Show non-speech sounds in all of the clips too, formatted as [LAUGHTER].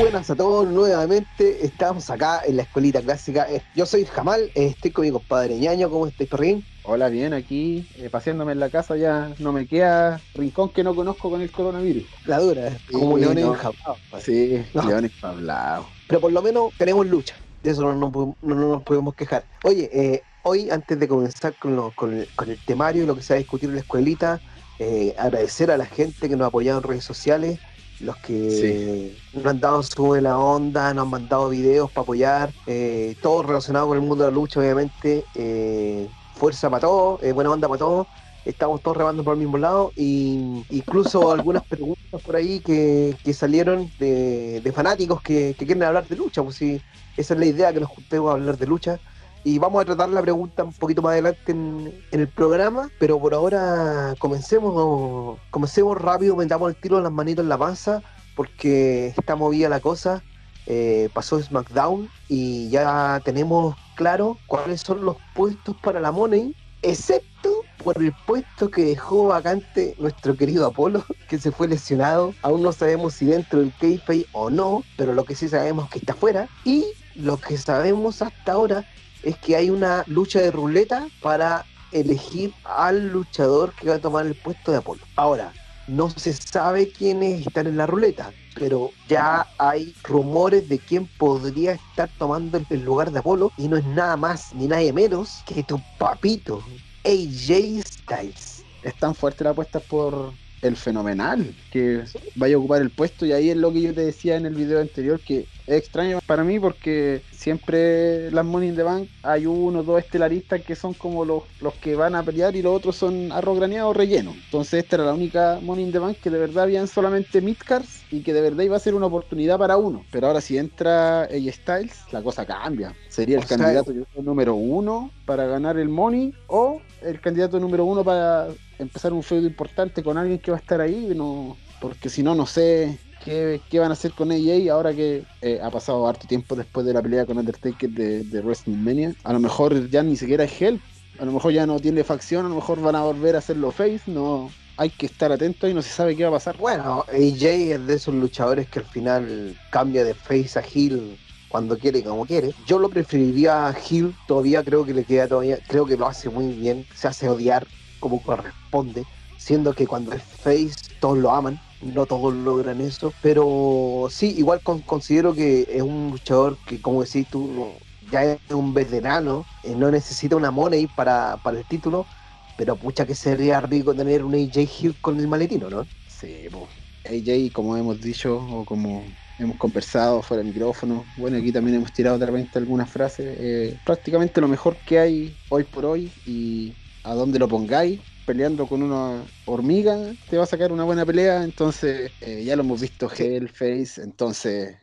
buenas a todos nuevamente. Estamos acá en la escuelita clásica. Eh, Yo soy Jamal, eh, estoy con mi compadre Ñaño. ¿Cómo estás, perrín? Hola, bien, aquí eh, paseándome en la casa ya no me queda rincón que no conozco con el coronavirus. La dura, eh, Sí, como leones no. enjaulados. pues. Sí, No. leones hablados. Pero por lo menos tenemos lucha. De eso no, nos podemos- no- no nos podemos quejar. Oye, eh, hoy antes de comenzar con, lo- con el, con el temario y lo que se va a discutir en la escuelita, eh, agradecer a la gente que nos ha apoyado en redes sociales, los que nos han dado su buena onda, nos han mandado videos para apoyar, eh, todo relacionado con el mundo de la lucha, obviamente. eh, fuerza para todos, eh, buena onda para todos. Estamos todos remando por el mismo lado y incluso [LAUGHS] algunas preguntas por ahí que, que salieron de, de fanáticos que, que quieren hablar de lucha, pues sí, esa es la idea, que nos juntemos a hablar de lucha. Y vamos a tratar la pregunta un poquito más adelante en, el programa, pero por ahora comencemos, comencemos rápido, metamos el tiro las manitos en la panza, porque está movida la cosa. Eh, pasó SmackDown y ya tenemos claro cuáles son los puestos para la Money, excepto por el puesto que dejó vacante nuestro querido Apolo, [LAUGHS] que se fue lesionado. Aún no sabemos si dentro del kayfabe o no, pero lo que sí sabemos es que está fuera. Y lo que sabemos hasta ahora es que hay una lucha de ruleta para elegir al luchador que va a tomar el puesto de Apolo. Ahora, no se sabe quiénes están en la ruleta, pero ya hay rumores de quién podría estar tomando el- lugar de Apolo y no es nada más ni nadie menos que tu papito, AJ Styles. Es tan fuerte la apuesta por el fenomenal que vaya a ocupar el puesto. Y ahí es lo que yo te decía en el video anterior que es extraño para mí porque siempre las Money in the Bank hay uno o dos estelaristas que son como los, los que van a pelear y los otros son arroz graneado o relleno. Entonces esta era la única Money in the Bank que de verdad habían solamente midcards y que de verdad iba a ser una oportunidad para uno. Pero ahora si entra AJ Styles la cosa cambia. Sería el O candidato número uno para ganar el Money o el candidato número uno para empezar un feudo importante con alguien que va a estar ahí, no, porque si no, no sé qué, qué van a hacer con AJ ahora que eh, ha pasado harto tiempo después de la pelea con Undertaker de, de WrestleMania. A lo mejor ya ni siquiera es Help, a lo mejor ya no tiene facción, a lo mejor van a volver a hacerlo face, no hay que estar atento y no se sabe qué va a pasar. Bueno, AJ es de esos luchadores que al final cambia de face a heel cuando quiere y como quiere. Yo lo preferiría a heel, todavía creo que le queda todavía, creo que lo hace muy bien, se hace odiar como corresponde, siendo que cuando es face todos lo aman, no todos logran eso, pero sí, igual con- considero que es un luchador que como decís tú, ya es un veterano, eh, no necesita una money para, para el título, pero pucha que sería rico tener un AJ Hill con el maletino, ¿no? Sí, po. AJ, como hemos dicho o como hemos conversado fuera del micrófono, bueno, aquí también hemos tirado de repente algunas frases, eh, prácticamente lo mejor que hay hoy por hoy y a donde lo pongáis, peleando con una hormiga, te va a sacar una buena pelea, entonces eh, ya lo hemos visto Hellface, entonces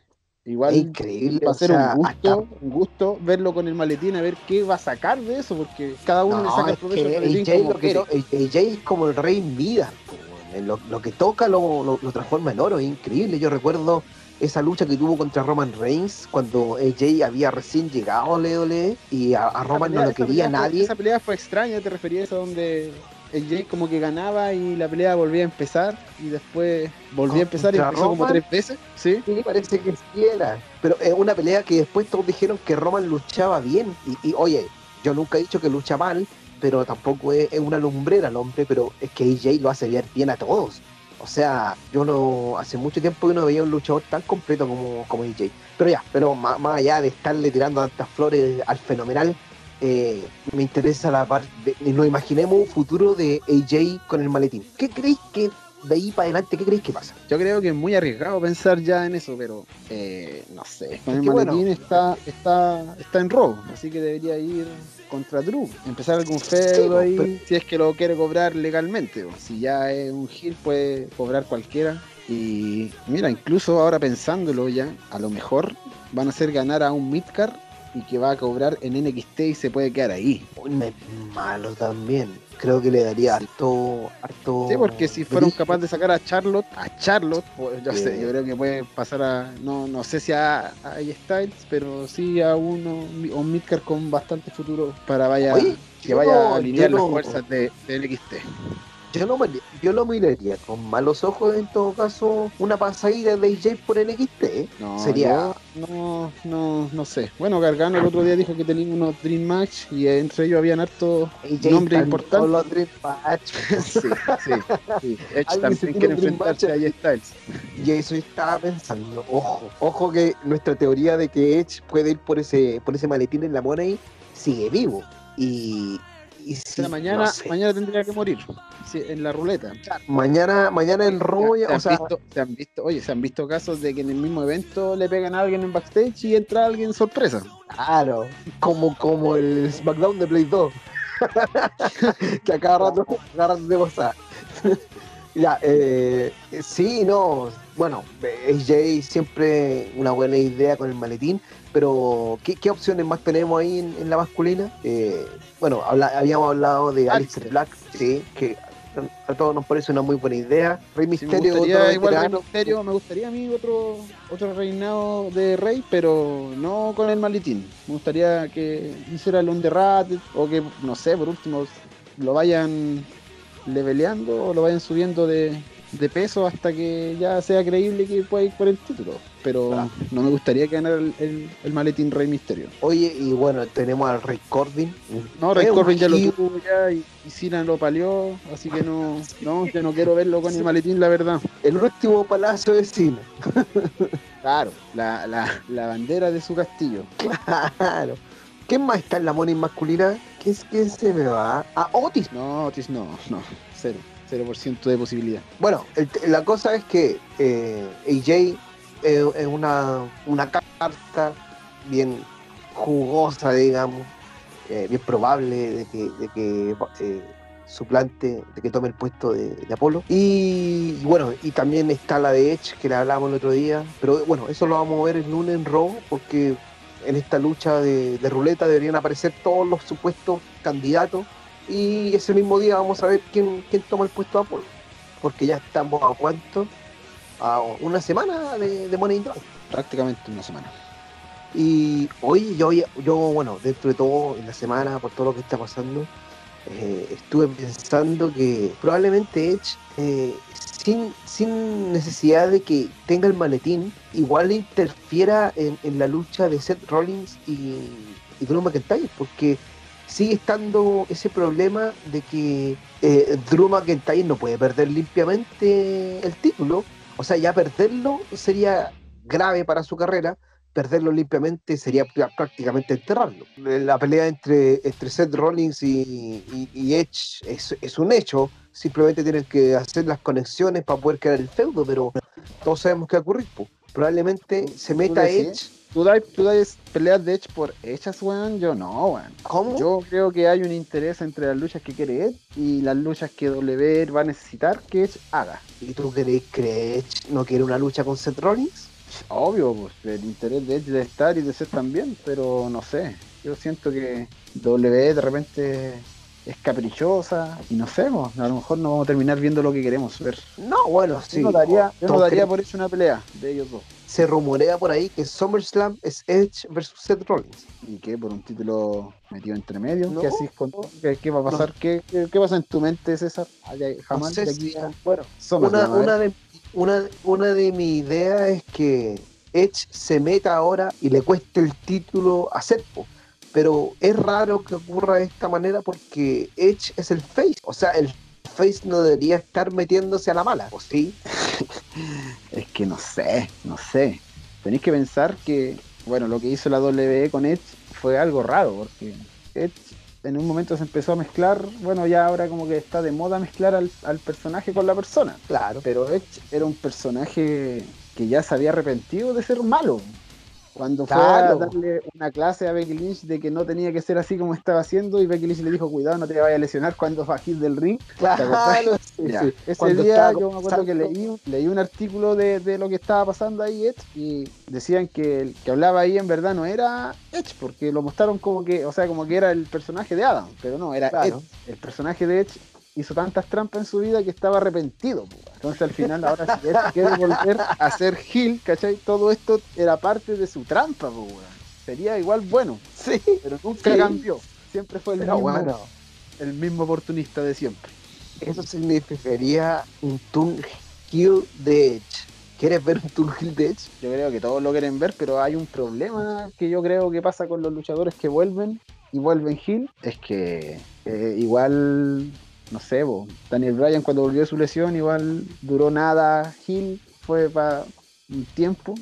igual increíble, va a o ser sea, un gusto, hasta- un gusto verlo con el maletín a ver qué va a sacar de eso, porque cada uno le No, saca el provecho que al maletín AJ, como lo que AJ es como el rey weón. Lo, lo que toca lo, lo- lo transforma en oro, es increíble. Yo recuerdo esa lucha que tuvo contra Roman Reigns cuando AJ había recién llegado a WWE y a, Roman no lo quería fue- nadie. esa pelea fue extraña, te referías a donde Jay como que ganaba y la pelea volvía a empezar y después volvía a empezar y ¿Contra empezó como Roman? tres veces, ¿sí? Sí, parece que sí era. Pero es una pelea que después todos dijeron que Roman luchaba bien. Y, y, oye, yo nunca he dicho que lucha mal, pero tampoco es, es una lumbrera el hombre, pero es que AJ lo hace ver bien a todos. O sea, yo no hace mucho tiempo que no veía un luchador tan completo como, como AJ. Pero ya, pero más, más allá de estarle tirando tantas flores al fenomenal, eh, me interesa la parte. Nos imaginemos un futuro de AJ con el maletín. ¿Qué creéis que de ahí para adelante, qué creéis que pasa? Yo creo que es muy arriesgado pensar ya en eso, pero eh, no sé. Es el bueno. maletín está, está, está en robo, así que debería ir contra Drew. Empezar algún feudo ahí, si es que lo quiere cobrar legalmente. o Si ya es un heel, puede cobrar cualquiera. Y mira, incluso ahora pensándolo ya, a lo mejor van a hacer ganar a un midcard y que va a cobrar en NXT y se puede quedar ahí. Me- malo también. Creo que le daría harto, harto. Sí, porque si fueron capaces de sacar a Charlotte, a Charlotte, pues, sé, yo creo que puede pasar a, no, no sé si a, a Styles, pero sí a uno, o un midcard con bastante futuro para vaya, Oye, que vaya no- a alinear las fuerzas de, de NXT. Yo lo, mir- yo lo miraría con malos ojos en todo caso una pasadita de AJ por NXT. ¿eh? No, Sería no, no, no sé. Bueno, Gargano el otro día dijo que tenía unos Dream Match y entre ellos habían hartos AJ nombres importantes. los Dream Match. [LAUGHS] sí, sí, sí. Edge también quiere enfrentarse a. AJ Styles. Y eso estaba pensando, ojo, ojo que nuestra teoría de que Edge puede ir por ese, por ese maletín en la Money sigue vivo. Y, y si, mañana, no sé, mañana tendría que morir en la ruleta. mañana, mañana en Raw, se, o han sea, visto, se han visto, oye, se han visto casos de que en el mismo evento le pegan a alguien en backstage y entra alguien sorpresa. claro, como, como el SmackDown de Play 2. [LAUGHS] que a cada rato, a cada rato te pasa. [LAUGHS] ya, eh, sí, no, bueno, AJ siempre una buena idea con el maletín, pero ¿qué, qué opciones más tenemos ahí en, en la masculina? Eh, bueno, habla- habíamos hablado de Alistair Alistair. Black, sí, que a todos nos parece una muy buena idea. Rey Sí, me Misterio, gustaría igual Rey. Mysterio, me gustaría a mí otro, otro reinado de Rey, pero no con el maletín. Me gustaría que hiciera el Underrated o que, no sé, por último lo vayan leveleando o lo vayan subiendo de, de peso hasta que ya sea creíble que pueda ir por el título. Pero Claro. no me gustaría que ganara el, el- el maletín Rey Misterio. Oye, y bueno, tenemos al Rey Corbin. No, Rey Corbin ya lo tuvo ya y, y lo palió, así que no, no, yo no quiero verlo con el maletín, la verdad. El último palacio de cine. [LAUGHS] Claro, la, la, la bandera de su castillo. Claro. ¿Quién más está en la money masculina? ¿Quién, quién se me va? Ah, Otis. No, Otis no, no, cero, cero por ciento de posibilidad. Bueno, el- la cosa es que eh, AJ eh, es una, una carta bien jugosa, digamos, eh, bien probable de que, de que suplante, de que tome el puesto de, de Apolo. Y bueno, y también está la de Edge, que la hablábamos el otro día. Pero bueno, eso lo vamos a ver el lunes en Raw, porque en esta lucha de, de ruleta deberían aparecer todos los supuestos candidatos. Y ese mismo día vamos a ver quién, quién toma el puesto de Apolo. Porque ya estamos a cuánto? A una semana de, de Money in the Bank. Prácticamente una semana. Y hoy yo, yo, bueno, dentro de todo, en la semana, por todo lo que está pasando, eh, estuve pensando que probablemente Edge, eh, sin, sin necesidad de que tenga el maletín, igual interfiera en, en la lucha de Seth Rollins y, y Drew McIntyre, porque sigue estando ese problema de que eh, Drew McIntyre no puede perder limpiamente el título, o sea, ya perderlo sería grave para su carrera, perderlo limpiamente sería pr- prácticamente enterrarlo. La pelea entre, entre Seth Rollins y, y- y Edge es, es un hecho, simplemente tienen que hacer las conexiones para poder crear el feudo, pero todos sabemos qué va a ocurrir. Probablemente se meta? Edge. ¿Tú das peleas de Edge por hechas, weón? Yo no, weón. ¿Cómo? Yo creo que hay un interés entre las luchas que quiere Edge y las luchas que W va a necesitar que Edge haga. ¿Y tú crees que Edge no quiere una lucha con Seth Rollins? Obvio, pues el interés de Edge de estar y de ser también, pero no sé. Yo siento que W de repente es caprichosa y no sé, pues, a lo mejor no vamos a terminar viendo lo que queremos ver. No, bueno, sí. yo no daría, yo no daría por hecho una pelea de ellos dos. Se rumorea por ahí que SummerSlam es Edge versus Seth Rollins. ¿Y qué? ¿Por un título metido entre medio? No, ¿Qué así con ¿Qué, qué va a pasar? ¿Qué, qué, qué pasa en tu mente, César? No Jamás sé de si- a bueno, una, una de una, una de mis ideas es que Edge se meta ahora y le cueste el título a Seth. Pero es raro que ocurra de esta manera porque Edge es el face. O sea, el face no debería estar metiéndose a la mala, ¿o sí? [LAUGHS] Es que no sé, no sé. Tenéis que pensar que, bueno, lo que hizo la WWE con Edge fue algo raro, porque Edge en un momento se empezó a mezclar, bueno, ya ahora como que está de moda mezclar al, al personaje con la persona. Claro. Pero Edge era un personaje que ya se había arrepentido de ser malo. Cuando fue a darle una clase a Becky Lynch de que no tenía que ser así como estaba haciendo, y Becky Lynch le dijo, cuidado, no te vayas a lesionar cuando bajes del ring. Claro, [LAUGHS] sí. [LAUGHS] Ese Cuando día yo me acuerdo que leí, leí un artículo de, de lo que estaba pasando ahí Edge y decían que el que hablaba ahí en verdad no era Edge porque lo mostraron como que, o sea, como que era el personaje de Adam, pero no, era Claro. Edge. El personaje de Edge hizo tantas trampas en su vida que estaba arrepentido. po. Entonces al final ahora si Edge quiere volver a ser Hill, ¿cachai? Todo esto era parte de su trampa, weón. Sería igual bueno, Sí, pero nunca Sí. cambió. Siempre fue el pero mismo, bueno. el mismo oportunista de siempre. eso significaría un turn heel de Edge. ¿Quieres ver un turn heel de Edge? Yo creo que todos lo quieren ver, pero hay un problema que yo creo que pasa con los luchadores que vuelven y vuelven heel. Es que eh, igual, no sé, Daniel Bryan cuando volvió de su lesión igual duró nada. Heel, fue para un tiempo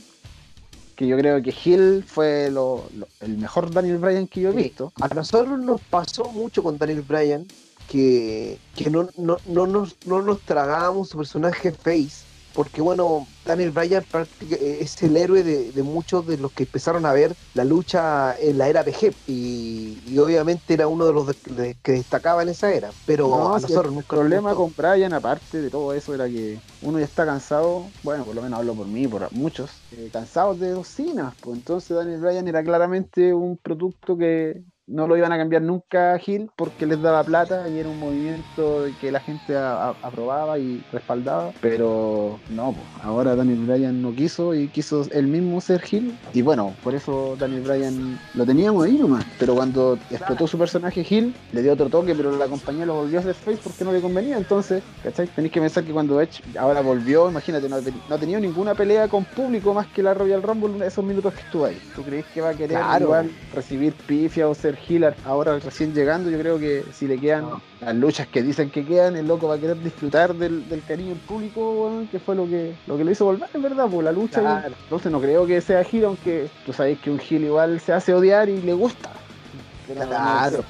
que yo creo que Hill fue el mejor Daniel Bryan que yo he visto. A nosotros nos pasó mucho con Daniel Bryan que, no, no, no, nos, no nos tragábamos su personaje face porque bueno, Daniel Bryan es el héroe de, muchos de los que empezaron a ver la lucha en la era de Hep y, obviamente era uno de los que destacaba en esa era, pero a nosotros el problema con Bryan aparte de todo eso era que uno ya está cansado, bueno, por lo menos hablo por mí, por muchos, eh, cansados de docinas, pues entonces Daniel Bryan era claramente un producto que no lo iban a cambiar nunca a Gil porque les daba plata y era un movimiento que la gente aprobaba y respaldaba. Pero no, ahora Daniel Bryan no quiso y quiso él mismo ser Gil. Y bueno, por eso Daniel Bryan lo teníamos ahí nomás. Pero cuando explotó su personaje Gil, le dio otro toque, pero la compañía lo volvió a hacer face porque no le convenía. Entonces, ¿cachai? Tenéis que pensar que cuando Edge ahora volvió, imagínate, no, ha tenido ninguna pelea con público más que la Royal Rumble esos minutos que estuvo ahí. ¿Tú crees que va a querer igual recibir pifia o ser Hiller ahora recién llegando, yo creo que si le quedan las luchas que dicen que quedan, el loco va a querer disfrutar del, cariño del público, que fue lo que lo que le hizo volver, en verdad, por la lucha. Entonces no creo que sea Gil, aunque tú sabes que un Gil igual se hace odiar y le gusta. claro.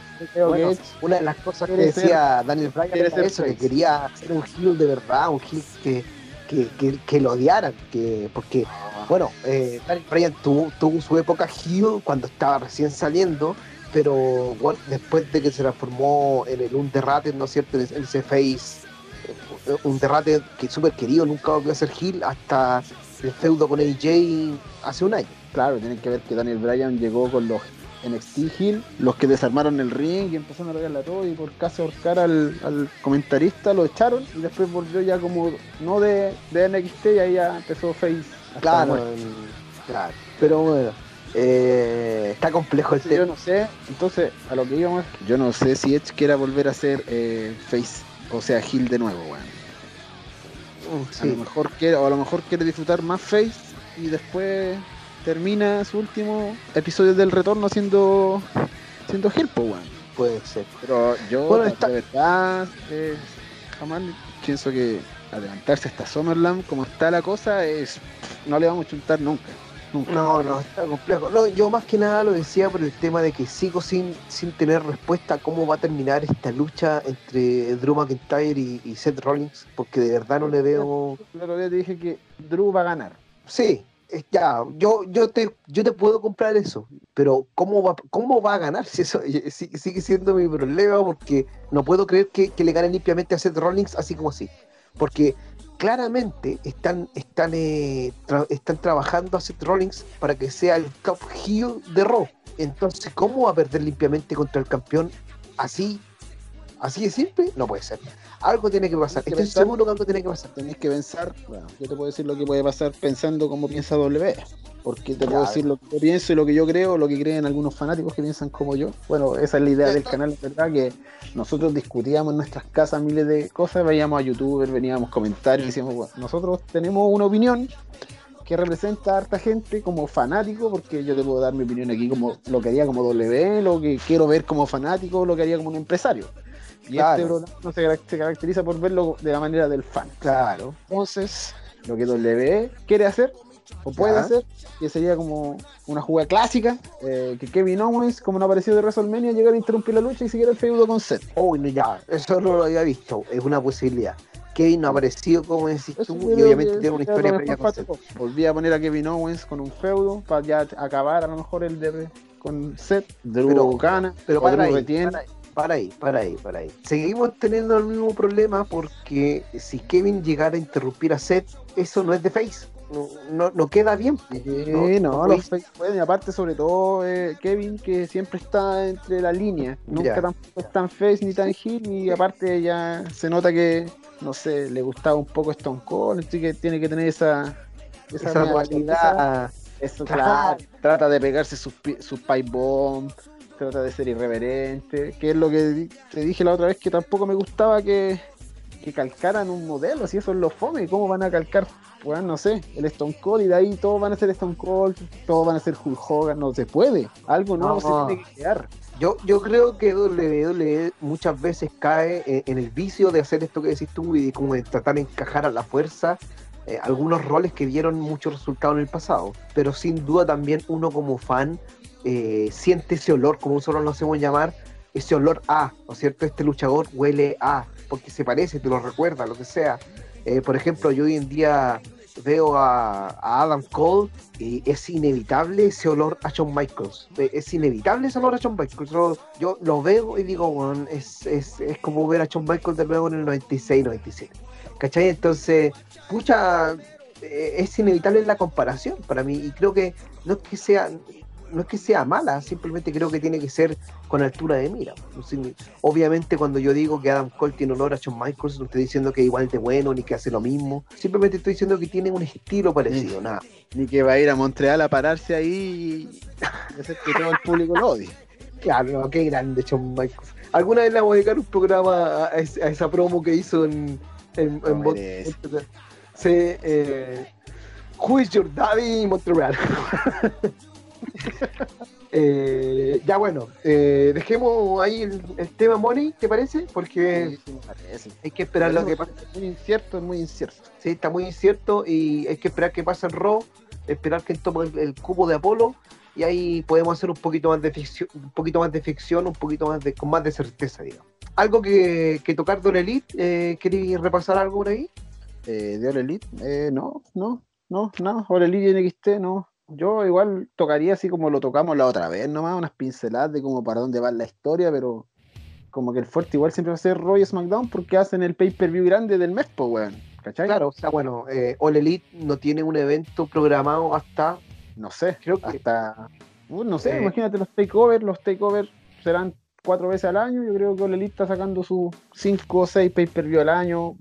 una de las cosas que decía Daniel Bryan era eso, que quería ser un Gil de verdad, un Gil que que, que, lo odiaran, que, porque, ah. bueno, eh, Daniel Bryan tuvo, tuvo su época heel cuando estaba recién saliendo, pero bueno, después de que se transformó en el Underrated, ¿no es cierto? En ese face, eh, un derrate que es súper querido, nunca volvió a ser heel hasta el feudo con AJ hace un año. Claro, tienen que ver que Daniel Bryan llegó con los NXT Hill, los que desarmaron el ring y empezaron a pegarle a todo y por casi ahorcar al, comentarista lo echaron y después volvió ya como no de, de NXT y ahí ya empezó Face. Claro, claro. Pero bueno, eh, está complejo el tema. Yo no sé, entonces a lo que íbamos, yo no sé si Edge quiera volver a ser eh, Face, o sea, Hill de nuevo, weón. Mm, a lo mejor quiere, o a lo mejor quiere disfrutar más Face y después termina su último episodio del retorno siendo siendo Hill, weón. Puede ser. Pero yo de verdad eh, jamás pienso que adelantarse hasta Summerland como está la cosa es no le vamos a chuntar nunca. No, no, está complejo. No, yo más que nada lo decía por el tema de que sigo sin, sin tener respuesta a cómo va a terminar esta lucha entre Drew McIntyre y, Seth Rollins, porque de verdad no le veo. Claro, te dije que Drew va a ganar. Sí, ya, yo, yo te, yo te puedo comprar eso, pero ¿cómo va, cómo va a ganar? Si eso sigue siendo mi problema, porque no puedo creer que, que le gane limpiamente a Seth Rollins así como así. Porque claramente están, están, eh, están trabajando a Seth Rollins para que sea el top heel de Raw. Entonces, ¿cómo va a perder limpiamente contra el campeón así? Así de simple, no puede ser. Algo tiene que pasar. Estoy seguro que algo tiene que pasar. Tenés que pensar, bueno, yo te puedo decir lo que puede pasar pensando como piensa W porque te puedo decir lo que yo pienso y lo que yo creo, lo que creen algunos fanáticos que piensan como yo. Bueno, esa es la idea del canal, verdad que nosotros discutíamos en nuestras casas miles de cosas, veíamos a youtubers, veníamos comentarios y decíamos, bueno, nosotros tenemos una opinión que representa a harta gente como fanático, porque yo te puedo dar mi opinión aquí como lo que haría como W, lo que quiero ver como fanático, lo que haría como un empresario. Y este programa no se, se caracteriza por verlo de la manera del fan. Claro. Entonces, lo que W quiere hacer o puede hacer, que sería como una jugada clásica, eh, que Kevin Owens, como no apareció de WrestleMania, llegara a interrumpir la lucha y siguiera el feudo con Seth. No, ya, eso no lo había visto, es una posibilidad. Kevin no ha aparecido, como decís tú, y obviamente tiene una historia previa con Seth. Volví a poner a Kevin Owens con un feudo para ya acabar a lo mejor el de con Seth, Drew pero, gana, pero para ahí, para ahí, para ahí, para ahí. Seguimos teniendo el mismo problema porque si Kevin llegara a interrumpir a Seth, eso no es de face no, no, queda bien. Sí, no, los pueden. Y aparte, sobre todo, eh, Kevin, que siempre está entre la línea. Nunca tampoco es tan face ni tan heel. Y aparte, ya se nota que, no sé, le gustaba un poco Stone Cold. Así que tiene que tener esa, esa, rivalidad. Eso, claro. Trata de pegarse sus, sus pipe bomb. Trata de ser irreverente. Que es lo que te dije la otra vez que tampoco me gustaba que que calcaran un modelo, si eso es lo fome, ¿cómo van a calcar, bueno, no sé, el Stone Cold y de ahí todos van a ser Stone Cold, todos van a ser Hulk Hogan, no se puede, algo nuevo se tiene que crear. Yo, yo creo que WWE muchas veces cae en, el vicio de hacer esto que decís tú y como de tratar de encajar a la fuerza eh, algunos roles que dieron muchos resultados en el pasado. Pero sin duda también uno como fan eh, siente ese olor, como nosotros lo hacemos llamar, ese olor a, ¿no es cierto? Este luchador huele a, porque se parece, te lo recuerda, lo que sea. Eh, por ejemplo, yo hoy en día veo a, Adam Cole y es inevitable ese olor a Shawn Michaels. Eh, es inevitable ese olor a Shawn Michaels. Yo, lo veo y digo, es, es, es, como ver a Shawn Michaels de nuevo en el 96, 97. ¿Cachai? Entonces, pucha, eh, es inevitable la comparación para mí y creo que no es que sea no es que sea mala, simplemente creo que tiene que ser con altura de mira. Obviamente cuando yo digo que Adam Cole tiene honor a Shawn Michaels, no estoy diciendo que es igual de bueno ni que hace lo mismo, simplemente estoy diciendo que tiene un estilo parecido, nada. Ni que va a ir a Montreal a pararse ahí y hacer que todo el público lo odie. [LAUGHS] Claro, qué grande Shawn Michaels. ¿Alguna vez le vamos a dedicar un programa a, esa promo que hizo en, en, Sí, eh, Who is your daddy Montreal? [LAUGHS] [LAUGHS] Eh, ya bueno, eh, dejemos ahí el, tema Money, ¿te parece? Porque hay que esperar lo que pasa. Es muy incierto, es muy incierto. Sí, está muy incierto y hay que esperar que pase el Raw, esperar que tome el, cubo de Apolo y ahí podemos hacer un poquito más de ficción, un poquito más de ficción, un poquito más de, con más de certeza, digamos. Algo que, tocar de Elite, eh, ¿queréis repasar algo por ahí? Eh, de All Elite, eh, no, no, no, no, All Elite y NXT, no, yo igual tocaría así como lo tocamos la otra vez, nomás, unas pinceladas de como para dónde va la historia, pero como que el fuerte igual siempre va a ser Roy SmackDown porque hacen el pay-per-view grande del mes, pues, weón. ¿Cachai? Claro, o sea, bueno, eh, All Elite no tiene un evento programado hasta. No sé, creo que. Hasta. Uh, no sé, eh, imagínate los takeovers, los takeovers serán cuatro veces al año. Yo creo que All Elite está sacando sus cinco o seis pay-per-view al año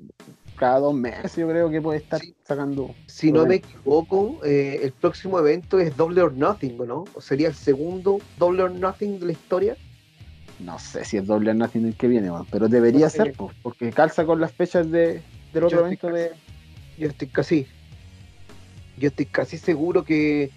cada dos meses yo creo que puede estar sacando. Si no me equivoco, eh, el próximo evento es Double or Nothing, ¿no? ¿O sería el segundo Double or Nothing de la historia? No sé si es Double or Nothing el que viene, pero debería ser, porque calza con las fechas de, del otro evento de... Yo estoy casi... Yo estoy casi seguro que,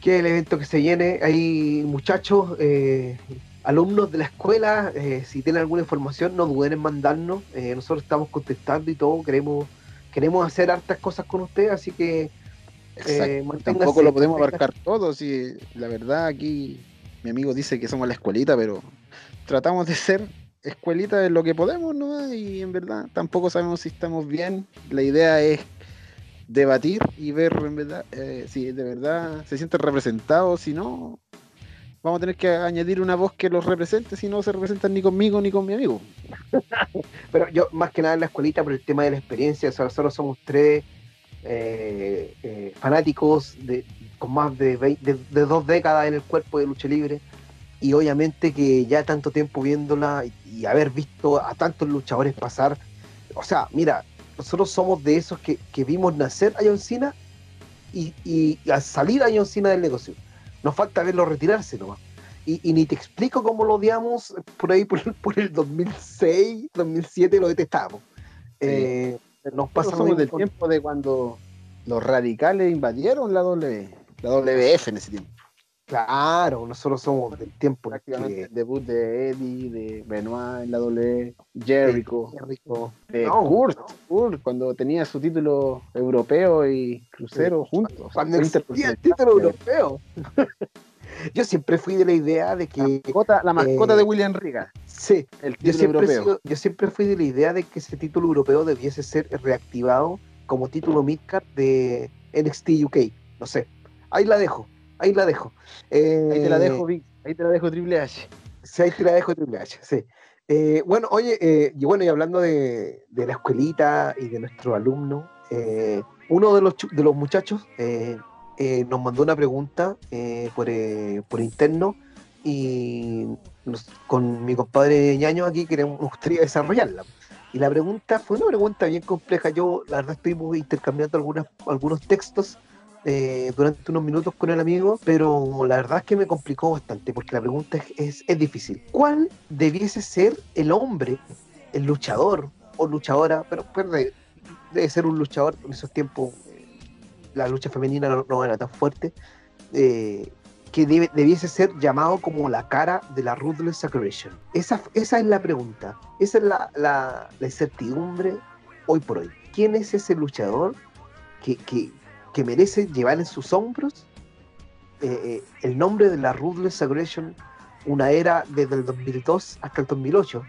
que el evento que se llene, hay muchachos... Eh, alumnos de la escuela, eh, si tienen alguna información, no duden en mandarnos. Eh, nosotros estamos contestando y todo, queremos, queremos hacer hartas cosas con ustedes, así que eh, tampoco lo podemos abarcar todo. Si la verdad aquí mi amigo dice que somos la escuelita, pero tratamos de ser escuelita de lo que podemos, ¿no? Y en verdad tampoco sabemos si estamos bien. La idea es debatir y ver en verdad si de verdad se sienten representados, si no, vamos a tener que añadir una voz que los represente, si no se representan ni conmigo ni con mi amigo. [LAUGHS] Pero yo, más que nada en la escuelita, por el tema de la experiencia, o nosotros somos tres eh, eh, fanáticos de, con más de, de, dos décadas en el cuerpo de lucha libre. Y obviamente que ya tanto tiempo viéndola y, haber visto a tantos luchadores pasar, o sea, mira, nosotros somos de esos que, vimos nacer a John Cena y, y, al salir a John Cena del negocio. Nos falta verlo retirarse nomás. Y, y, ni te explico cómo lo odiamos por ahí por, por el 2006, 2007, lo detestamos. Eh, nos pasamos del tiempo de cuando los radicales invadieron la, w, la WF en ese tiempo. Claro, nosotros somos del tiempo. Prácticamente el debut de Eddie, de Benoit en la W, Jericho, Jericho. de Kurt, Kurt, cuando tenía su título europeo y crucero juntos. Cuando existía el título europeo. [LAUGHS] yo siempre fui de la idea de que. La mascota, de eh, William Riga. Sí, el título yo siempre, europeo. yo siempre fui de la idea de que ese título europeo debiese ser reactivado como título midcard de NXT UK. No sé. Ahí la dejo ahí la dejo. ahí te la dejo, eh, Vic. Ahí te la dejo Triple H. Sí, ahí te la dejo Triple H, sí. Eh, bueno, oye, eh, y bueno, y hablando de, la escuelita y de nuestro alumno, uno de los, de los muchachos nos mandó una pregunta por, por, interno y con mi compadre ñaño aquí queremos, nos gustaría desarrollarla. Y la pregunta fue una pregunta bien compleja. Yo, la verdad, estuvimos intercambiando algunas, algunos textos eh, durante unos minutos con el amigo, pero la verdad es que me complicó bastante porque la pregunta es, es, difícil. ¿Cuál debiese ser el hombre, el luchador o luchadora, pero, debe, ser un luchador. En esos tiempos eh, la lucha femenina no, era tan fuerte. Eh, que debiese ser llamado como la cara de la Ruthless Aggression. Esa, esa es la pregunta. Esa es la, la, incertidumbre hoy por hoy. ¿Quién es ese luchador que, que, merece llevar en sus hombros eh, el nombre de la Ruthless Aggression, una era desde el 2002 hasta el 2008?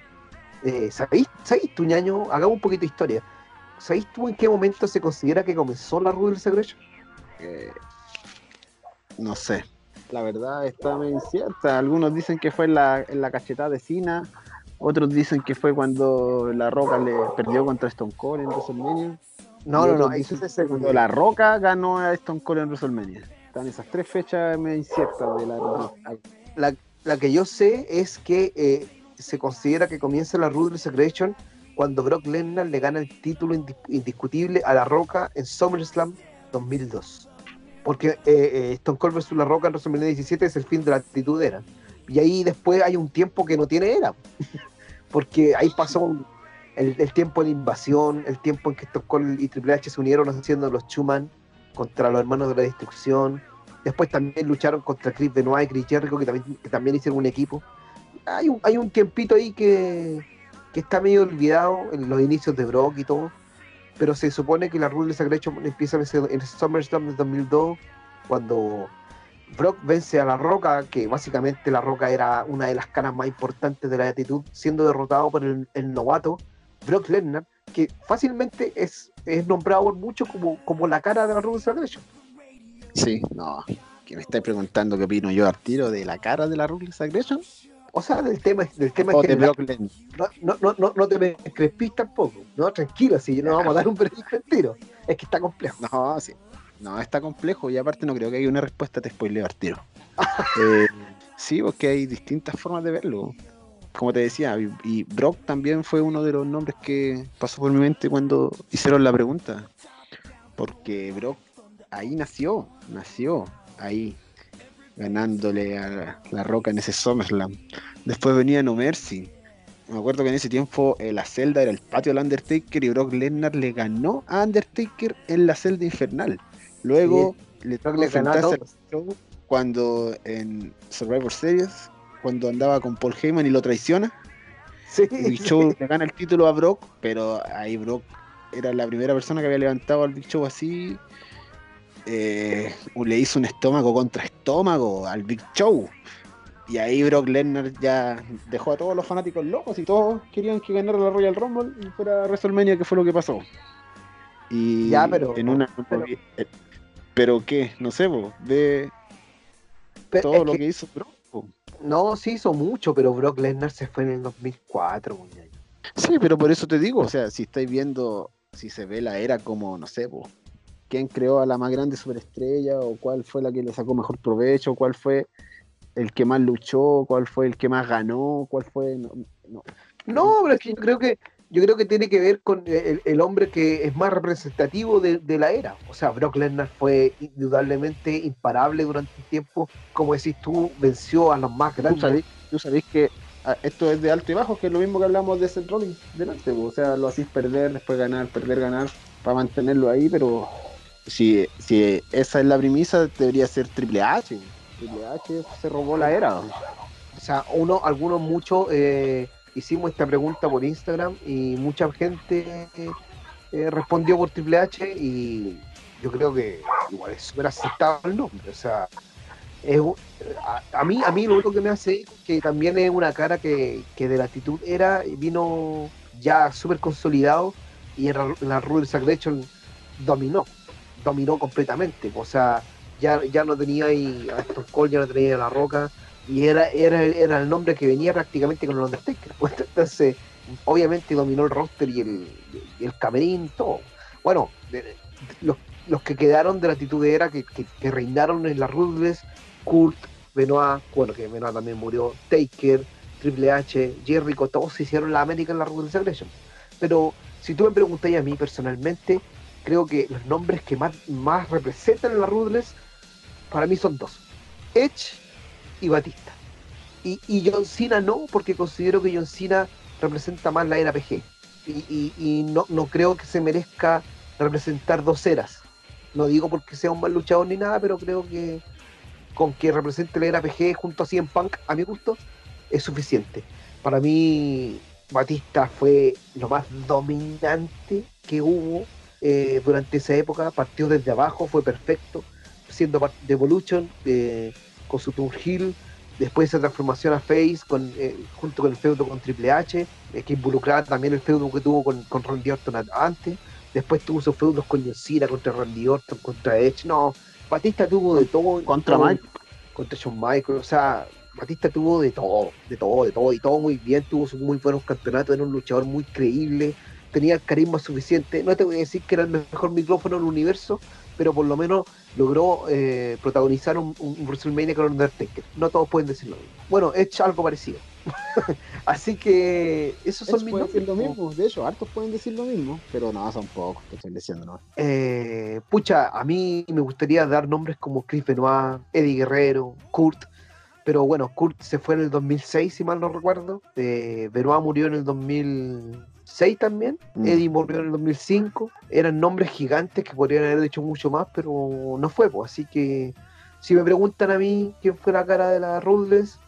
Eh, ¿sabéis, ¿Sabéis tú, ñaño? Hagamos un poquito de historia. ¿Sabéis tú en qué momento se considera que comenzó la Ruthless Aggression? Eh, no sé. La verdad está muy incierta. Algunos dicen que fue en la, en la cachetada de Cena. Otros dicen que fue cuando La Roca le perdió contra Stone Cold en WrestleMania. No, no, no. Eso es cuando La Roca ganó a Stone Cold en WrestleMania. Están esas tres fechas me inciertas de la, la La que yo sé es que eh, se considera que comienza la Ruthless Aggression cuando Brock Lesnar le gana el título indiscutible a La Roca en SummerSlam 2002. Porque eh, eh, Stone Cold vs. La Roca en WrestleMania 17 es el fin de la actitud era. Y ahí después hay un tiempo que no tiene era. [LAUGHS] Porque ahí pasó el, tiempo de la invasión, el tiempo en que Stone y Triple H se unieron haciendo los Chuman contra los hermanos de la destrucción. Después también lucharon contra Chris Benoit y Chris Jericho, que también, hicieron un equipo hay un, hay un tiempito ahí que, está medio olvidado en los inicios de Brock y todo, pero se supone que la Ruthless Aggression empieza en SummerSlam de 2002, cuando Brock vence a La Roca, que básicamente La Roca era una de las caras más importantes de la actitud, siendo derrotado por el, novato Brock Lesnar, que fácilmente es, es nombrado por muchos como, como la cara de la Ruthless Aggression. Sí, no, que me estáis preguntando qué opino yo al tiro de la cara de la Ruthless Aggression o sea, del tema, del tema o de no, no, no, no, te me crespís tampoco, ¿no? Tranquilo, si no vamos a dar un veredicto tiro. Es que está complejo. No, sí. No, está complejo y aparte no creo que haya una respuesta, te spoileo al tiro. [LAUGHS] eh, sí, porque hay distintas formas de verlo. Como te decía, y, Brock también fue uno de los nombres que pasó por mi mente cuando hicieron la pregunta. Porque Brock ahí nació, nació ahí ganándole a la Roca en ese SummerSlam. Después venía No Mercy. Me acuerdo que en ese tiempo eh, la celda era el patio del Undertaker y Brock Lesnar le ganó a Undertaker en la celda infernal. Luego le tocó enfrentarse cuando en Survivor Series, cuando andaba con Paul Heyman y lo traiciona. Sí. Big Show le gana el título a Brock, pero ahí Brock era la primera persona que había levantado al Big Show así eh, le hizo un estómago contra estómago al Big Show. Y ahí Brock Lesnar ya dejó a todos los fanáticos locos y todos querían que ganara la Royal Rumble y fuera WrestleMania, que fue lo que pasó. Y ya, pero, en una. Pero, eh, qué, no sé, vos, ve todo lo que, hizo Brock. No, sí hizo mucho, pero Brock Lesnar se fue en el 2004. Sí, pero por eso te digo, o sea, si estáis viendo, si se ve la era como, no sé, vos, quién creó a la más grande superestrella o cuál fue la que le sacó mejor provecho, cuál fue el que más luchó, cuál fue el que más ganó, cuál fue... No, no. pero es que yo creo que yo creo que tiene que ver con el, hombre que es más representativo de, la era. O sea, Brock Lesnar fue indudablemente imparable durante un tiempo. Como decís tú, venció a los más grandes. Tú sabés, que ah, esto es de alto y bajo, que es lo mismo que hablamos de Seth Rollins delante. O sea, lo hacís perder, después ganar, perder, ganar, para mantenerlo ahí, pero si, si esa es la premisa, debería ser Triple H. Triple H se robó la era. O sea, uno, algunos, muchos eh, hicimos esta pregunta por Instagram y mucha gente eh, respondió por Triple H y yo creo que igual es súper aceptable el nombre. O sea, a, mí, a mí lo único que me hace que también es una cara que, de la actitud era, vino ya súper consolidado y en la Rules Aggression dominó dominó completamente. O sea, ya, ya no tenía ahí a estos Cole, ya no tenía a La Roca, y era, era, era el nombre que venía prácticamente con el Undertaker. [LAUGHS] Pues, entonces, obviamente dominó el roster y el, el camerín, todo. Bueno, los, los, que quedaron de la actitud era que, que, reinaron en las Ruthless, Kurt, Benoit, bueno, que Benoit también murió, Taker, Triple H, Jericho, todos se hicieron la América en la Ruthless Aggression. Pero si tú me preguntáis a mí personalmente, creo que los nombres que más, más representan en la Ruthless para mí son dos: Edge y Batista. Y, y John Cena no, porque considero que John Cena representa más la era PG. y, y, no, no creo que se merezca representar dos eras. No digo porque sea un mal luchador ni nada, pero creo que con que represente la era PG junto a CM Punk, a mi gusto, es suficiente. Para mí, Batista fue lo más dominante que hubo eh, durante esa época. Partió desde abajo, fue perfecto, siendo parte de Evolution, eh, con su Tour Hill. Después esa transformación a Face, con, eh, junto con el feudo con Triple H, que involucraba también el feudo que tuvo con, con Randy Orton antes. Después tuvo sus feudos con Yoshida contra Randy Orton, contra Edge. No, Batista tuvo de todo. Contra Mike. Contra Shawn Michaels. O sea, Batista tuvo de todo, de todo, de todo. Y todo muy bien. Tuvo sus muy buenos campeonatos. Era un luchador muy creíble. Tenía el carisma suficiente. No te voy a decir que era el mejor micrófono del universo, pero por lo menos logró eh, protagonizar un, un, WrestleMania con Undertaker. No todos pueden decirlo. Bueno, Edge algo parecido. [LAUGHS] Así que esos son mis decir lo mismo, de hecho, hartos pueden decir lo mismo, pero no, son pocos que estoy diciendo, ¿no? Eh, pucha, a mí me gustaría dar nombres como Chris Benoit, Eddie Guerrero, Kurt, pero bueno, Kurt se fue en el 2006, si mal no recuerdo, eh, Benoit murió en el 2006 también, mm. Eddie murió en el 2005, eran nombres gigantes que podrían haber dicho mucho más, pero no fue, pues, así que si me preguntan a mí quién fue la cara de la Ruthless,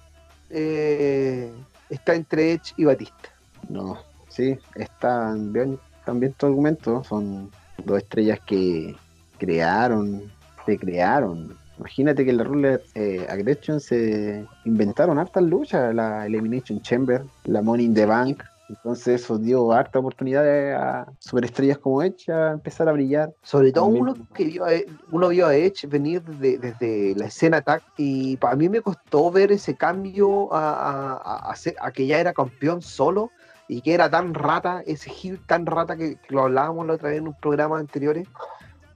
eh, está entre Edge y Batista. No, sí, están bien, también tu argumento. Son dos estrellas que crearon, se crearon. Imagínate que en la Rule eh, Aggression se inventaron hartas luchas, la Elimination Chamber, la Money in the Bank, entonces eso dio harta oportunidad a superestrellas como Edge a empezar a brillar. Sobre todo uno que vio a, uno vio a Edge venir desde, la escena tag y para mí me costó ver ese cambio a, a, que ya era campeón solo y que era tan rata, ese heel tan rata que, lo hablábamos la otra vez en un programa anteriores,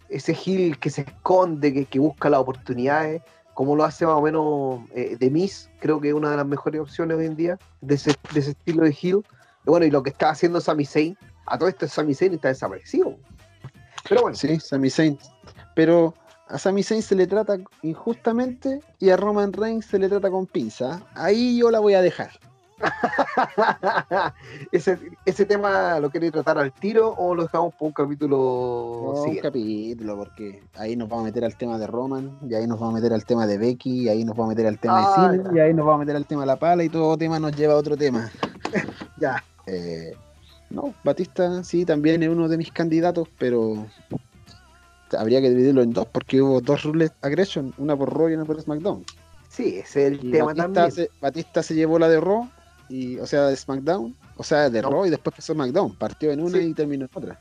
ese heel que se esconde, que, busca las oportunidades, como lo hace más o menos eh, The Miz, creo que es una de las mejores opciones hoy en día de ese, de ese estilo de heel bueno, y lo que está haciendo Sami Zayn, a todo esto Sami Zayn está desaparecido. Pero bueno. Sí, Sami Zayn. Pero a Sami Zayn se le trata injustamente y a Roman Reigns se le trata con pinza. Ahí yo la voy a dejar. [LAUGHS] ese, ese tema lo queréis tratar al tiro o lo dejamos por un capítulo no, un capítulo porque ahí nos vamos a meter al tema de Roman y ahí nos vamos a meter al tema de Becky y ahí nos vamos a meter al tema de ah, Cine y ahí nos vamos a meter al tema de la pala y todo tema nos lleva a otro tema [LAUGHS] ya eh, no, Batista sí también es uno de mis candidatos, pero habría que dividirlo en dos porque hubo dos rules aggression, una por Raw y una por SmackDown. Sí, ese es el tema Batista también. Se, Batista se llevó la de Raw, y, o sea, de SmackDown, o sea, de Raw y después pasó SmackDown. Partió en una y terminó en otra.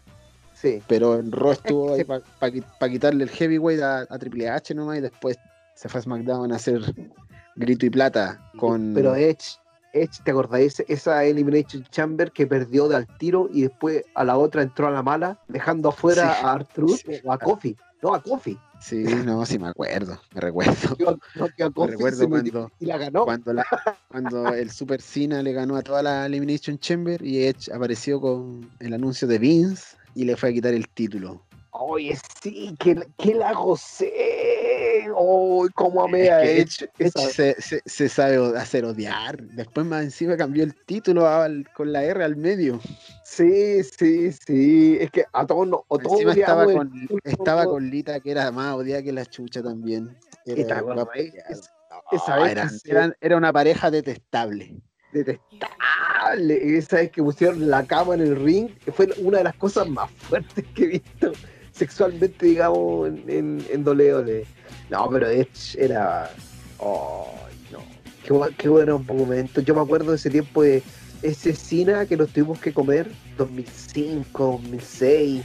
Sí. Pero en Raw estuvo ahí para quitarle el heavyweight a, Triple H nomás y después se fue a SmackDown a hacer grito y plata con. Pero Edge Edge, ¿te acordáis? Esa Elimination Chamber que perdió de al tiro y después a la otra entró a la mala, dejando afuera a Arthur o a Kofi. No, a Kofi. Sí, no, sí me acuerdo, me recuerdo. No, me recuerdo cuando, y la ganó. Cuando, cuando el Super Cena le ganó a toda la Elimination Chamber y Edge apareció con el anuncio de Vince y le fue a quitar el título. Oye, sí, que, que la gocé. Oh, cómo amé a Edge. se, sabe hacer odiar. Después más encima cambió el título con la R al medio. Sí, sí, sí. Es que a todos no, encima estaba con, estaba con Lita que era más odiada que la chucha también. Era, era, una pareja detestable detestable. Esa vez que pusieron la cama en el ring, fue una de las cosas más fuertes que he visto sexualmente, digamos, en, en, en No, pero Edge era. Oh, no. Qué, qué bueno momento. Yo me acuerdo de ese tiempo de ese cine que nos tuvimos que comer, 2005, 2006,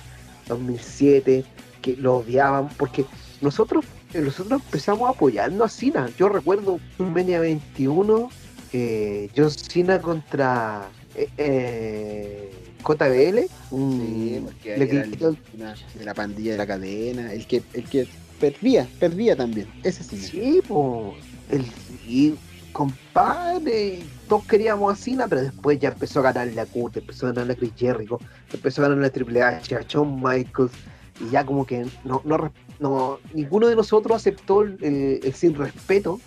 2007, que lo odiaban, porque nosotros nosotros empezamos apoyando a Cena. Yo recuerdo un Menia 21, eh, John Cena contra eh, eh JBL. Sí, porque de la pandilla de la cadena, el que, el que perdía, perdía también, ese sí. Sí, pues, el y, compadre, todos queríamos a Cena, pero después ya empezó a ganar la Kurt, empezó a ganar la Chris Jericho, empezó a ganar la Triple H, a Shawn Michaels, y ya como que no, no, no ninguno de nosotros aceptó el, el sin respeto,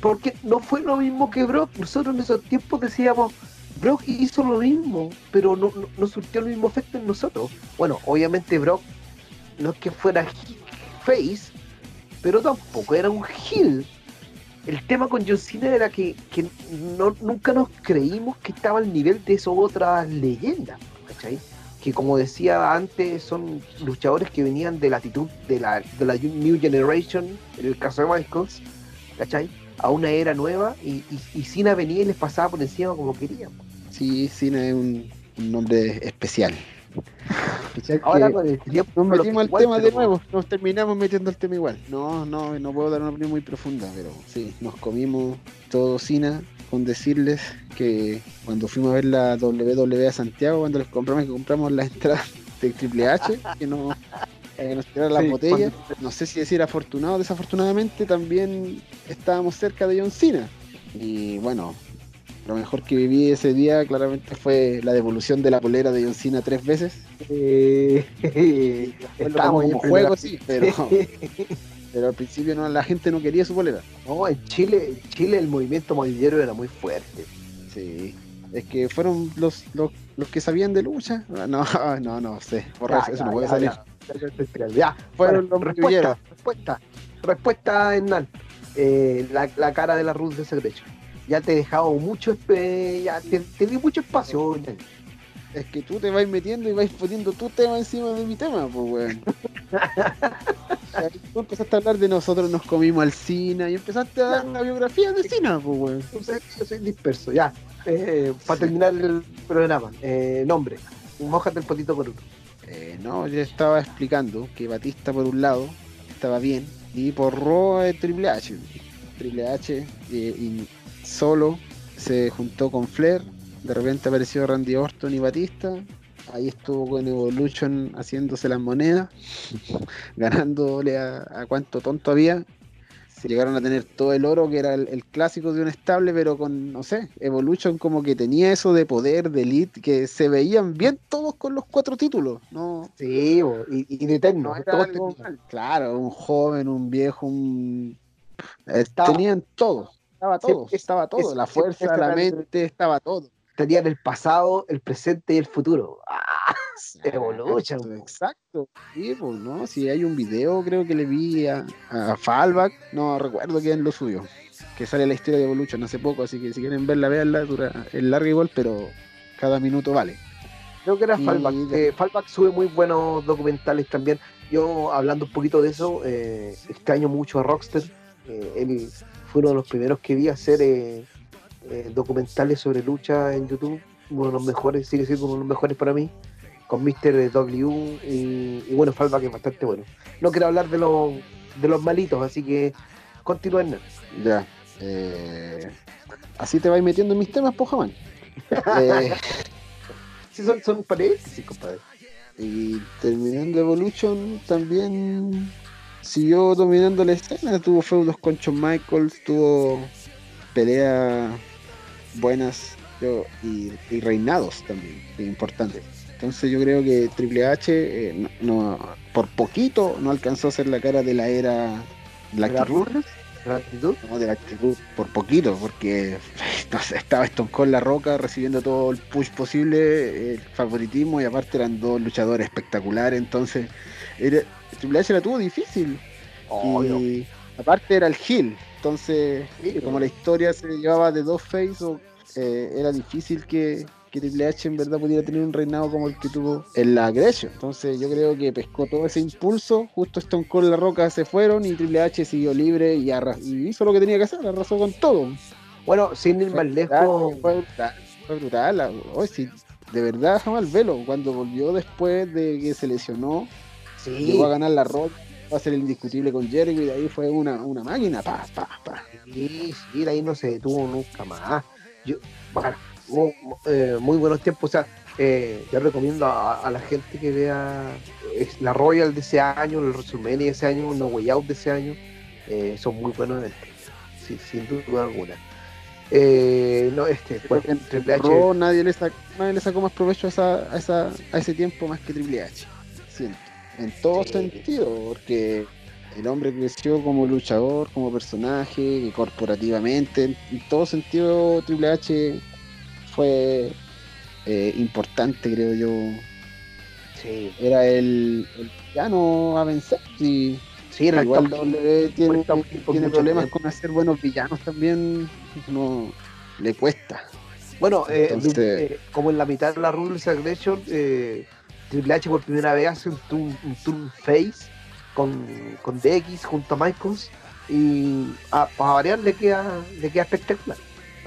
porque no fue lo mismo que Brock. Nosotros en esos tiempos decíamos, Brock hizo lo mismo, pero no, no, no surtió el mismo efecto en nosotros. Bueno, obviamente Brock no es que fuera face, pero tampoco era un heel. El tema con John Cena era que, que no, nunca nos creímos que estaba al nivel de esas otras leyendas, ¿cachai? Que como decía antes, son luchadores que venían de la actitud de la, de la New Generation, en el caso de Michaels, ¿cachai? A una era nueva y, y, y Cena venía y les pasaba por encima como querían. Sí, Cena es un, un nombre especial. Ahora con el tiempo, nos metimos al tema de nuevo, nos terminamos metiendo al tema igual. No, no, no puedo dar una opinión muy profunda, pero sí, nos comimos todo Cina con decirles que cuando fuimos a ver la WWE a Santiago, cuando les compramos que compramos la entrada de Triple H, que no que nos tiraron las Sí, botellas, no sé si decir afortunado o desafortunadamente, también estábamos cerca de John Cena. Y bueno, lo mejor que viví ese día claramente fue la devolución de la polera de John Cena tres veces. Eh, [LAUGHS] lo estábamos en juego, [LAUGHS] sí, pero, [LAUGHS] pero al principio no, la gente no quería su polera. No, en Chile, en Chile el movimiento modillero era muy fuerte. Sí. Es que fueron los, los, los que sabían de lucha. No, no, no sé. Borra eso, Ya, eso ya, no puede ya, salir. ya. Fueron bueno, los respuesta, respuesta, respuesta, Hernán. Eh, la, la cara de la Ruth de Segrecho. Ya te he dejado mucho, ya te, te di mucho espacio. Es que tú te vas metiendo y vas poniendo tu tema encima de mi tema, pues, weón. [LAUGHS] O sea, tú empezaste a hablar de nosotros nos comimos al Cina y empezaste a dar la biografía de Cina, pues, weón. Entonces, yo soy disperso, ya. Eh, para terminar el programa, eh, nombre. Mójate el potito por uno. Eh, no, yo estaba explicando que Batista por un lado estaba bien y por Raw Triple H. Triple H eh, y solo se juntó con Flair, de repente apareció Randy Orton y Batista, ahí estuvo con Evolution haciéndose las monedas, [LAUGHS] ganándole a, a cuánto tonto había. Llegaron a tener todo el oro que era el, el clásico de un estable, pero con, no sé, Evolution como que tenía eso de poder, de elite, que se veían bien todos con los cuatro títulos, ¿no? Sí, y, y de eterno. No. Claro, un joven, un viejo, un... Estaba- tenían todo, estaba todo, Siempre- estaba todo, es- la fuerza, la el- mente, estaba todo. Tenían el pasado, el presente y el futuro. [LAUGHS] Ah, Evolution, Exacto, sí, pues, ¿no? Si hay un video, creo que le vi a, a Fallback, no recuerdo quién lo subió, que sale la historia de Evolution hace poco, así que si quieren verla, veanla, dura, es larga igual, pero cada minuto vale. Creo que era Y Fallback. Eh, Fallback sube muy buenos documentales también. Yo, hablando un poquito de eso, eh, extraño mucho a Rockster. Eh, él fue uno de los primeros que vi hacer eh, eh, documentales sobre lucha en YouTube. Uno de los mejores, sigue siendo uno de los mejores para mí. Con Mr. W y, y bueno, Fallback es bastante bueno. No quiero hablar de los, de los malitos, así que continúen. Ya. eh, así te vas metiendo en mis temas, Pojamán. [LAUGHS] Eh, Sí, son, son paréntesis, compadre. Y terminando Evolution también siguió dominando la escena, tuvo feudos con Shawn Michaels, tuvo peleas buenas yo, y, y reinados también, que es importante. Entonces yo creo que Triple H eh, no, no- por poquito no alcanzó a ser la cara de la era Black ¿La Root, ¿La actitud? no, de la actitud, por poquito, porque [LAUGHS] no sé, estaba Stone Cold La Roca recibiendo todo el push posible, el favoritismo, y aparte eran dos luchadores espectaculares, entonces era, Triple H la tuvo difícil. Y aparte era el heel, entonces Sí, como la historia se llevaba de dos face, eh, era difícil que, que Triple H en verdad pudiera tener un reinado como el que tuvo en la Aggression. Entonces yo creo que pescó todo ese impulso, justo Stone Cold y La Roca se fueron y Triple H siguió libre y, y hizo lo que tenía que hacer, arrasó con todo. Bueno, sin ir más lejos, Fue brutal, fue brutal. la- Hoy sí, de verdad jamás velo. Cuando volvió después de que se lesionó, sí, llegó a ganar la Rock, va a ser el indiscutible con Jericho y de ahí fue una, una máquina, pa, pa, pa. Sí, sí, de ahí no se detuvo nunca más. Yo, bueno, eh, muy buenos tiempos. O sea, eh, yo recomiendo a, a la gente que vea la Royal de ese año, el WrestleMania de ese año, No Way Out de ese año. Eh, son muy buenos sí, sin duda alguna. Eh, no, este, Porque en Triple H, nadie le, sac- nadie le sacó más provecho a, esa, a, esa, a ese tiempo más que Triple H. Siento. En todo Sí. sentido, porque el hombre creció como luchador, como personaje, corporativamente. En, en todo sentido, Triple H fue eh, importante, creo yo. Sí. Era el, el villano a vencer. Y Sí, igual WWE tiene, tiene problemas con hacer buenos villanos también. No le cuesta. Bueno, eh, Entonces- eh, como en la mitad de la Rules Aggression, eh, Triple H por primera vez hace un turn, un turn face con, con DX junto a Michaels y a, para variar le queda, le queda espectacular.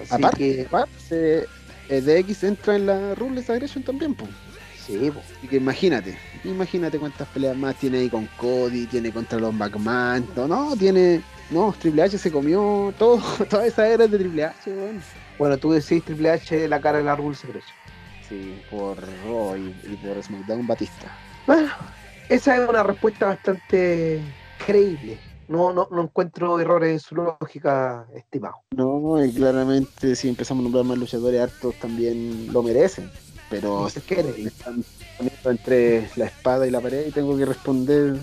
Así Aparte, que, aparte, eh, DX entra en la Rules Aggression también, pues. sí, po. Así que imagínate, imagínate cuántas peleas más tiene ahí con Cody, tiene contra los McMahon, no, no, tiene, no, Triple H se comió todo, [LAUGHS] toda esa era de Triple H, weón. bueno, tú decís Triple H la cara de la Rules Aggression. Sí, por Raw y, por SmackDown Batista. Bueno, esa es una respuesta bastante creíble. No, no, no encuentro errores en su lógica, estimado. No, y claramente si empezamos a nombrar más luchadores hartos también lo merecen, pero me están poniendo entre la espada y la pared y tengo que responder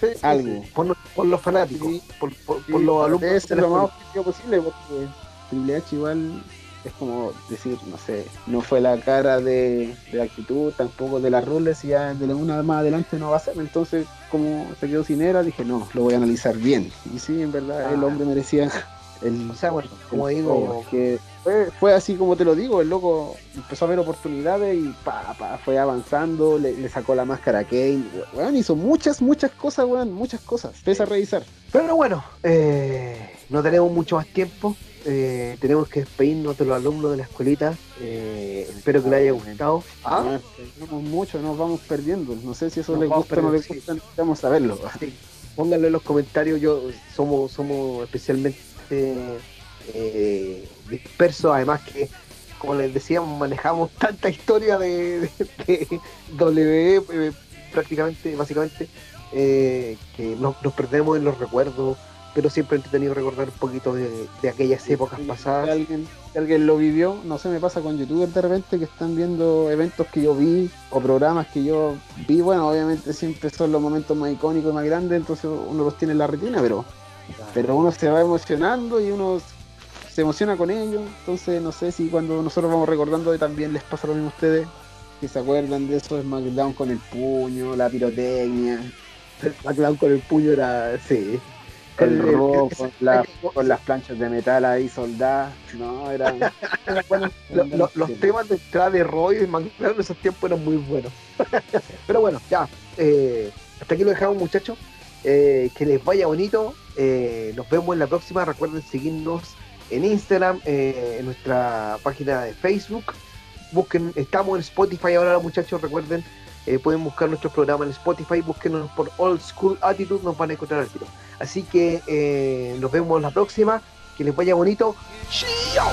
Sí, algo. sí, Por, por los fanáticos, Sí. por, por- por los alumnos. la lo más objetivo posible porque Triple H igual es como decir, no sé, no fue la cara de, de la actitud, tampoco de las rules y ya de una más adelante no va a ser. Entonces, como se quedó sin era, dije, no, lo voy a analizar bien. Y sí, en verdad, el Ah. hombre merecía [LAUGHS] el... O sea, bueno, como el digo, que fue, fue así como te lo digo, el loco empezó a ver oportunidades y pa, pa, fue avanzando, le, le sacó la máscara a Kane, weón, hizo muchas, muchas cosas, weón, muchas cosas, pesa a revisar. Pero bueno, eh, no tenemos mucho más tiempo. Eh, tenemos que despedirnos de los alumnos de la escuelita. eh, espero que les haya gustado. Ah, perdimos mucho, nos vamos perdiendo. No sé si eso Nos les gusta o no les perdiendo, gusta, necesitamos saberlo. sí. Pónganlo en los comentarios. Yo somos, somos especialmente eh, dispersos. Además que, como les decíamos, manejamos tanta historia de, de, de WWE eh, prácticamente, básicamente, eh, que nos, nos perdemos en los recuerdos. Pero siempre he entretenido recordar un poquito de, de aquellas épocas Si pasadas. alguien, si alguien lo vivió, no sé, me pasa con youtubers de repente que están viendo eventos que yo vi o programas que yo vi. Bueno, obviamente siempre son los momentos más icónicos y más grandes, entonces uno los tiene en la retina, pero, pero uno se va emocionando y uno se emociona con ellos. Entonces, no sé si cuando nosotros vamos recordando también les pasa lo mismo a ustedes. Que se acuerdan de eso SmackDown con el puño, la pirotecnia, El SmackDown con el puño era. Sí. El El- con, la- [LAUGHS] con las planchas de metal ahí soldadas. No, eran, [LAUGHS] Lo- lo- los temas de entrada de Roy y McLaren en esos tiempos eran muy buenos. [LAUGHS] Pero bueno, ya. eh, hasta aquí lo dejamos, muchachos. Eh, que les vaya bonito. Eh, nos vemos en la próxima. Recuerden seguirnos en Instagram, eh, en nuestra página de Facebook. Busquen, estamos en Spotify ahora, muchachos. Recuerden, eh, pueden buscar nuestros programas en Spotify. Búsquenos por Old School Attitude. Nos van a encontrar al tiro. Así que eh, nos vemos la próxima. Que les vaya bonito. ¡Chao!